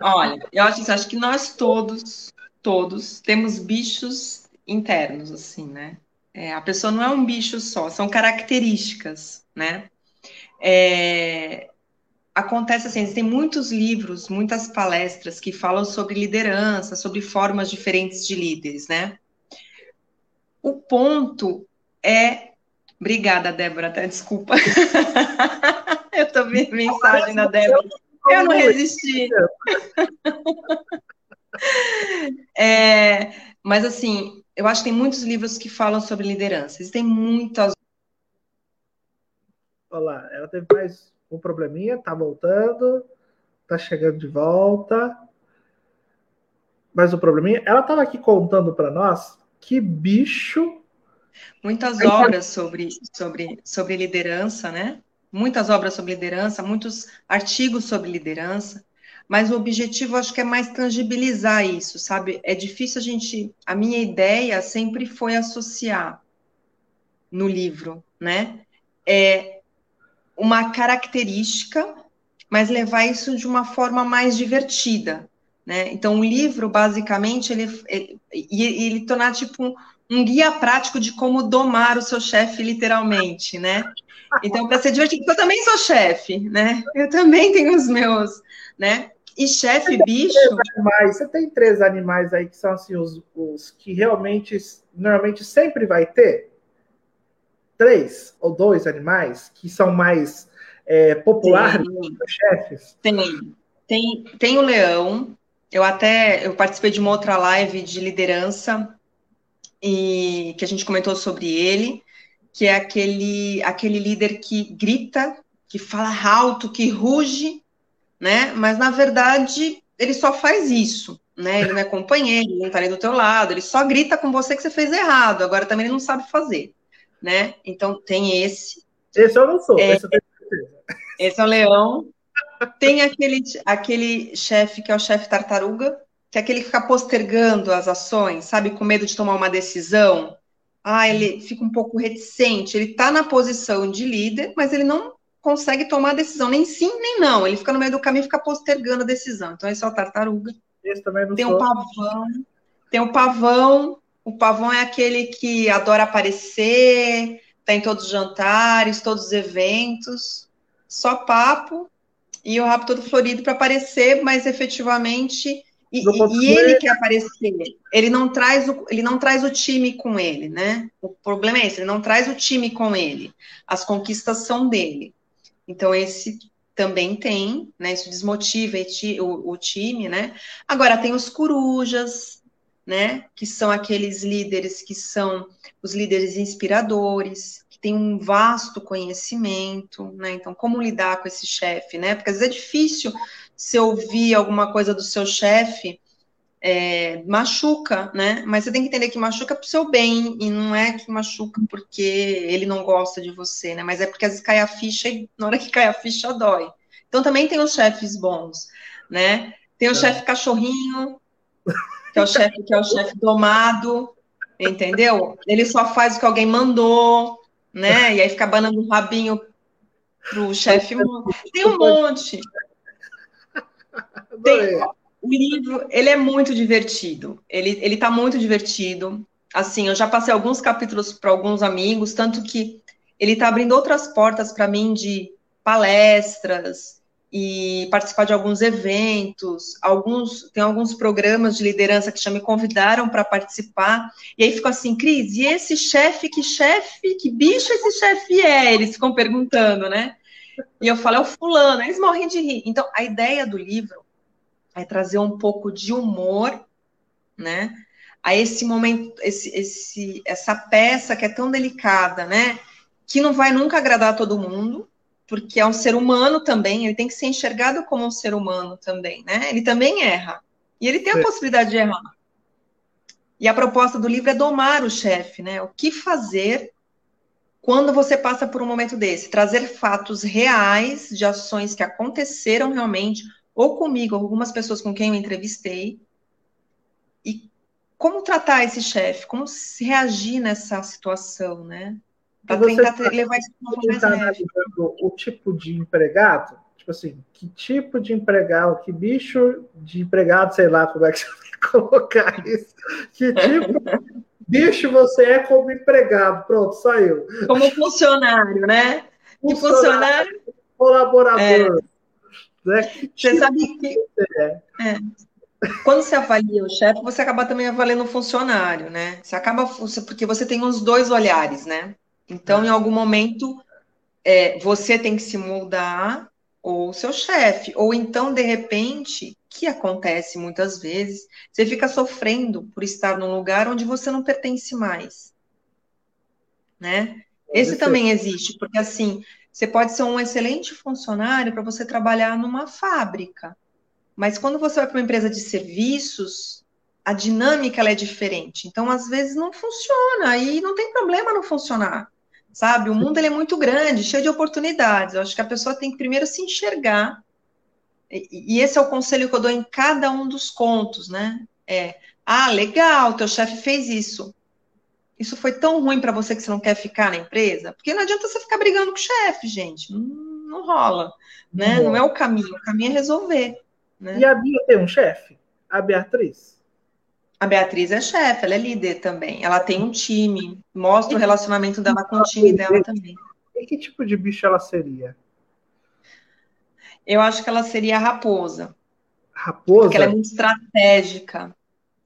Olha, eu acho, acho que nós todos, todos, temos bichos internos, assim, né? É, a pessoa não é um bicho só, são características, né? É, acontece assim, tem muitos livros, muitas palestras que falam sobre liderança, sobre formas diferentes de líderes, né? O ponto é Obrigada, Débora, até desculpa. eu tô vendo mensagem da Débora. Eu não resisti. é, mas assim, eu acho que tem muitos livros que falam sobre liderança. Existem muitas. Olha lá, ela teve mais um probleminha, tá voltando, tá chegando de volta. Mais um probleminha. Ela estava aqui contando para nós que bicho. Muitas obras sobre, sobre, sobre liderança, né? Muitas obras sobre liderança, muitos artigos sobre liderança mas o objetivo acho que é mais tangibilizar isso, sabe? É difícil a gente. A minha ideia sempre foi associar no livro, né? É uma característica, mas levar isso de uma forma mais divertida, né? Então, o livro, basicamente, ele, ele, ele, ele tornar tipo um, guia prático de como domar o seu chefe, literalmente, né? Então, para ser divertido, eu também sou chefe, né? Eu também tenho os meus, né? E chefe bicho. Animais, você tem três animais aí que são assim os, os que realmente, normalmente sempre vai ter? Três ou dois animais que são mais é, populares dos chefes? Tem. tem. Tem o leão. Eu até eu participei de uma outra live de liderança e que a gente comentou sobre ele, que é aquele aquele líder que grita, que fala alto, que ruge né? Mas na verdade ele só faz isso, né? Ele não é companheiro, ele não tá ali do teu lado, ele só grita com você que você fez errado. Agora também ele não sabe fazer, né? Então tem esse. Esse eu não sou. É, esse, esse é o leão. Tem aquele aquele chefe que é o chefe tartaruga, que é aquele que fica postergando as ações, sabe, com medo de tomar uma decisão. Ah, ele fica um pouco reticente. Ele está na posição de líder, mas ele não consegue tomar a decisão, nem sim, nem não. Ele fica no meio do caminho e fica postergando a decisão. Então, esse é o tartaruga. Esse também não tem o um pavão. Tem o um pavão. O pavão é aquele que adora aparecer, tá em todos os jantares, todos os eventos, só papo e o rabo todo florido para aparecer, mas efetivamente e, e, ele quer aparecer. Ele não traz o, ele não traz o time com ele, né? O problema é esse, ele não traz o time com ele. As conquistas são dele. Então, esse também tem, né? Isso desmotiva o, o time, né? Agora, tem os corujas, né? Que são aqueles líderes que são os líderes inspiradores, que têm um vasto conhecimento, né? Então, como lidar com esse chefe, né? Porque às vezes é difícil se ouvir alguma coisa do seu chefe é, machuca, né? Mas você tem que entender que machuca para o seu bem e não é que machuca porque ele não gosta de você, né? Mas é porque às vezes cai a ficha e na hora que cai a ficha dói. Então também tem os chefes bons, né? Tem o é. chefe cachorrinho, que é o chefe que é o chefe domado, entendeu? Ele só faz o que alguém mandou, né? E aí fica banando o rabinho pro chefe. Tem um monte. Tem, o livro, ele é muito divertido. Ele, ele tá muito divertido. Assim, eu já passei alguns capítulos para alguns amigos, tanto que ele está abrindo outras portas para mim de palestras e participar de alguns eventos, alguns tem alguns programas de liderança que já me convidaram para participar, e aí ficou assim, Cris, e esse chefe, que chefe, que bicho esse chefe é? Eles ficam perguntando, né? E eu falo, é o fulano, eles morrem de rir. Então, a ideia do livro é trazer um pouco de humor, né? A esse momento, esse, esse, essa peça que é tão delicada, né? Que não vai nunca agradar a todo mundo, porque é um ser humano também, ele tem que ser enxergado como um ser humano também, né? Ele também erra. E ele tem a possibilidade de errar. E a proposta do livro é domar o chefe, né? O que fazer quando você passa por um momento desse? Trazer fatos reais de ações que aconteceram realmente, ou comigo, ou algumas pessoas com quem eu entrevistei, e como tratar esse chefe, como se reagir nessa situação, né? Para tentar tá, levar isso para tá mais O tipo de empregado, tipo assim, que tipo de empregado, que bicho de empregado, sei lá como é que você vai colocar isso, que tipo de bicho você é como empregado, pronto, saiu. Como funcionário, né? Que funcionário. Colaborador. É. Né? Você sabe que. É. É. Quando você avalia o chefe, você acaba também avaliando o funcionário, né? Você acaba. Porque você tem os dois olhares, né? Então, em algum momento, é, você tem que se moldar ou o seu chefe, ou então, de repente, que acontece muitas vezes, você fica sofrendo por estar num lugar onde você não pertence mais. Né? Esse também existe, porque assim, você pode ser um excelente funcionário para você trabalhar numa fábrica, mas quando você vai para uma empresa de serviços, a dinâmica é diferente. Então, às vezes não funciona e não tem problema não funcionar sabe? O mundo é muito grande, cheio de oportunidades. Eu acho que a pessoa tem que primeiro se enxergar. E, e esse é o conselho que eu dou em cada um dos contos, né? É, ah, legal, teu chefe fez isso. Isso foi tão ruim para você que você não quer ficar na empresa? Porque não adianta você ficar brigando com o chefe, gente. Não, não rola, né? Não, não é o caminho. O caminho é resolver. Né? E a Bia tem um chefe? A Beatriz? A Beatriz é chefe, ela é líder também. Ela tem um time, mostra o relacionamento dela com o time dela também. E que tipo de bicho ela seria? Eu acho que ela seria a raposa. Raposa? Porque ela é muito estratégica.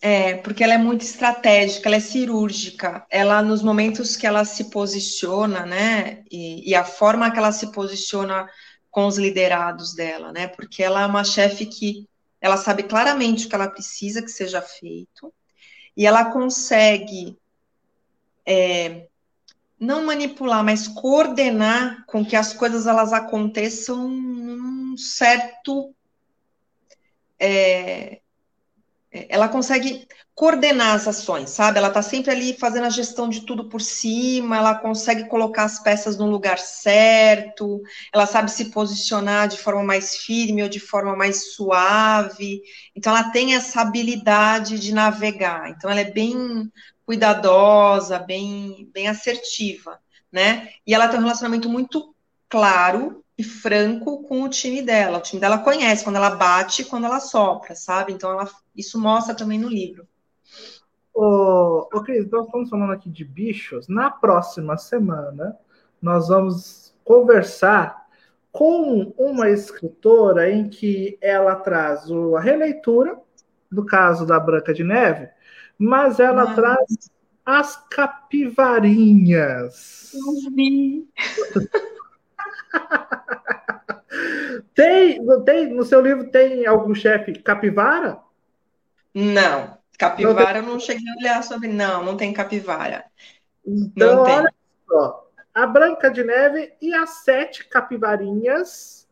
É, porque ela é muito estratégica, ela é cirúrgica. Ela, nos momentos que ela se posiciona, né, e, e a forma que ela se posiciona com os liderados dela, né, porque ela é uma chefe que ela sabe claramente o que ela precisa que seja feito, e ela consegue é, não manipular, mas coordenar com que as coisas elas aconteçam num certo é, ela consegue coordenar as ações, sabe? Ela está sempre ali fazendo a gestão de tudo por cima, ela consegue colocar as peças no lugar certo, ela sabe se posicionar de forma mais firme ou de forma mais suave. Então, ela tem essa habilidade de navegar. Então, ela é bem cuidadosa, bem, bem assertiva, né? E ela tem um relacionamento muito claro e franco com o time dela. O time dela conhece quando ela bate e quando ela sopra, sabe? Então, ela, isso mostra também no livro. Ô, ô Cris, nós estamos falando aqui de bichos. Na próxima semana, nós vamos conversar com uma escritora em que ela traz a releitura, do caso da Branca de Neve, mas ela traz as capivarinhas. Eu vi. tem, tem, no seu livro tem algum chefe capivara? Não, capivara não eu não cheguei a olhar sobre. Não, não tem capivara. Então, não tem. olha só. A Branca de Neve e as sete capivarinhas.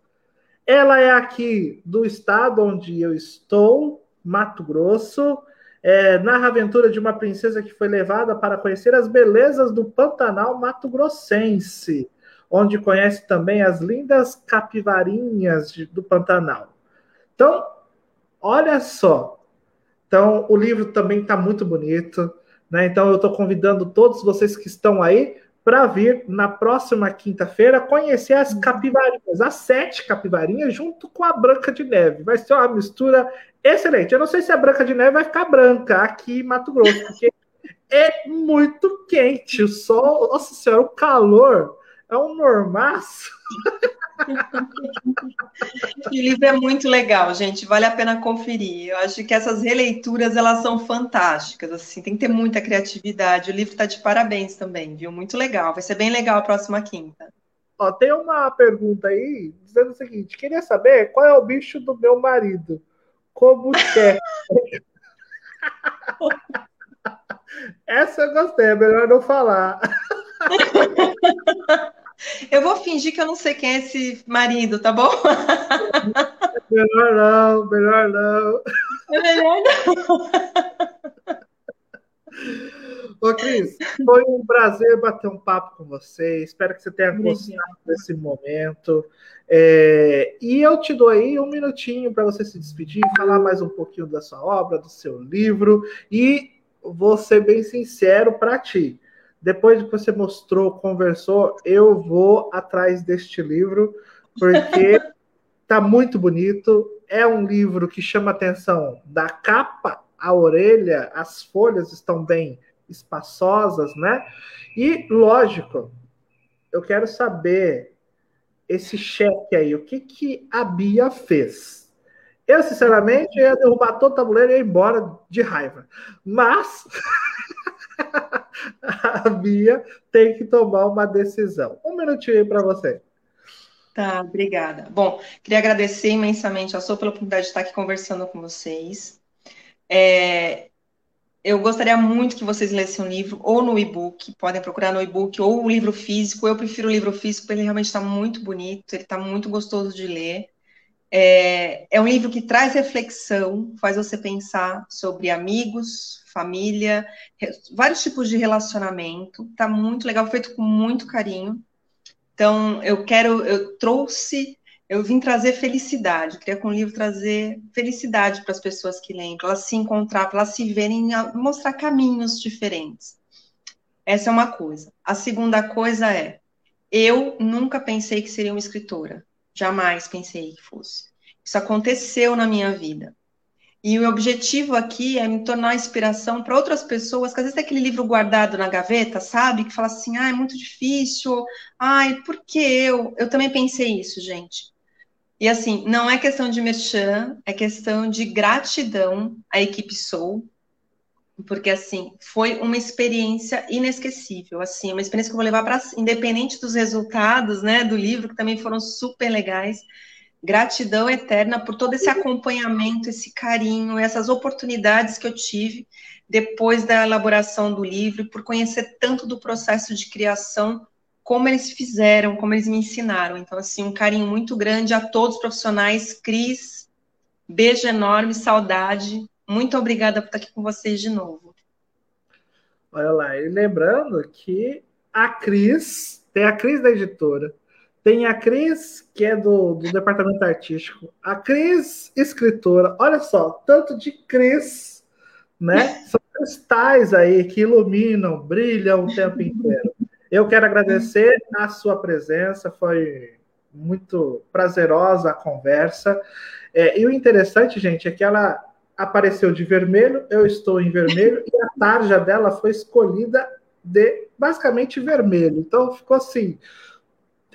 Ela é aqui do estado onde eu estou, Mato Grosso. É, narra a aventura de uma princesa que foi levada para conhecer as belezas do Pantanal Mato Grossense onde conhece também as lindas capivarinhas de, do Pantanal. Então, olha só. Então, o livro também está muito bonito. Né? Então, eu estou convidando todos vocês que estão aí para vir na próxima quinta-feira conhecer as capivarinhas, as sete capivarinhas, junto com a Branca de Neve. Vai ser uma mistura excelente. Eu não sei se a Branca de Neve vai ficar branca aqui em Mato Grosso, porque é muito quente. O sol, nossa senhora, o calor é um normaço. o livro é muito legal, gente. Vale a pena conferir. Eu acho que essas releituras elas são fantásticas. Assim, tem que ter muita criatividade. O livro está de parabéns também, viu? Muito legal. Vai ser bem legal a próxima quinta. Ó, tem uma pergunta aí dizendo o seguinte: queria saber qual é o bicho do meu marido. Como é? Essa eu gostei, é melhor não falar. Eu vou fingir que eu não sei quem é esse marido, tá bom? Melhor não, melhor não. É melhor não. Ô, Cris, foi um prazer bater um papo com você. Espero que você tenha gostado desse momento. É, e eu te dou aí um minutinho para você se despedir, falar mais um pouquinho da sua obra, do seu livro. E vou ser bem sincero para ti depois que você mostrou, conversou, eu vou atrás deste livro, porque tá muito bonito. É um livro que chama atenção da capa à orelha, as folhas estão bem espaçosas, né? E, lógico, eu quero saber esse cheque aí, o que, que a Bia fez? Eu, sinceramente, ia derrubar todo o tabuleiro e ir embora de raiva. Mas a Bia tem que tomar uma decisão. Um minutinho aí para você. Tá, obrigada. Bom, queria agradecer imensamente a sua pela oportunidade de estar aqui conversando com vocês. É, eu gostaria muito que vocês lessem o livro ou no e-book, podem procurar no e-book ou o livro físico. Eu prefiro o livro físico, porque ele realmente está muito bonito, ele está muito gostoso de ler. É, é um livro que traz reflexão, faz você pensar sobre amigos, família, vários tipos de relacionamento. Está muito legal, feito com muito carinho. Então, eu quero, eu trouxe, eu vim trazer felicidade, queria com o livro trazer felicidade para as pessoas que leem, para elas se encontrar, para elas se verem, mostrar caminhos diferentes. Essa é uma coisa. A segunda coisa é, eu nunca pensei que seria uma escritora, jamais pensei que fosse. Isso aconteceu na minha vida. E o objetivo aqui é me tornar inspiração para outras pessoas, que às vezes tem aquele livro guardado na gaveta, sabe? Que fala assim, ah, é muito difícil, ai, por que eu? Eu também pensei isso, gente. E assim, não é questão de merchan, é questão de gratidão à equipe Soul, porque assim, foi uma experiência inesquecível, assim, uma experiência que eu vou levar para independente dos resultados, né, do livro, que também foram super legais gratidão eterna por todo esse acompanhamento, esse carinho, essas oportunidades que eu tive depois da elaboração do livro, por conhecer tanto do processo de criação, como eles fizeram, como eles me ensinaram. Então, assim, um carinho muito grande a todos os profissionais. Cris, beijo enorme, saudade. Muito obrigada por estar aqui com vocês de novo. Olha lá, e lembrando que a Cris, tem a Cris da editora, tem a Cris, que é do, do departamento artístico. A Cris, escritora. Olha só, tanto de Cris, né? São cristais aí que iluminam, brilham o tempo inteiro. Eu quero agradecer a sua presença, foi muito prazerosa a conversa. É, e o interessante, gente, é que ela apareceu de vermelho, eu estou em vermelho, e a tarja dela foi escolhida de basicamente vermelho. Então ficou assim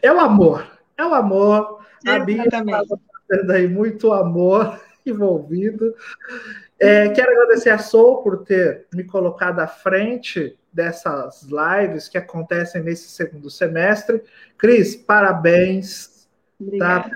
é o amor. É o amor. A Bia está aí muito amor envolvido. É, quero agradecer a Sol por ter me colocado à frente dessas lives que acontecem nesse segundo semestre. Cris, parabéns tá?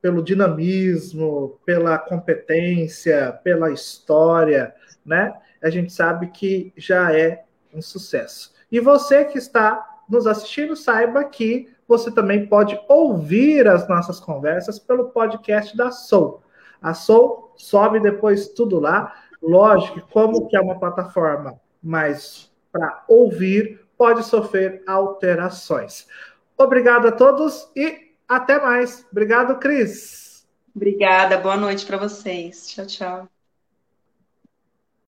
pelo dinamismo, pela competência, pela história, né? A gente sabe que já é um sucesso. E você que está nos assistindo, saiba que você também pode ouvir as nossas conversas pelo podcast da Soul. A Soul sobe depois tudo lá. Lógico, como que é uma plataforma mais para ouvir, pode sofrer alterações. Obrigado a todos e até mais. Obrigado, Cris. Obrigada, boa noite para vocês. Tchau, tchau.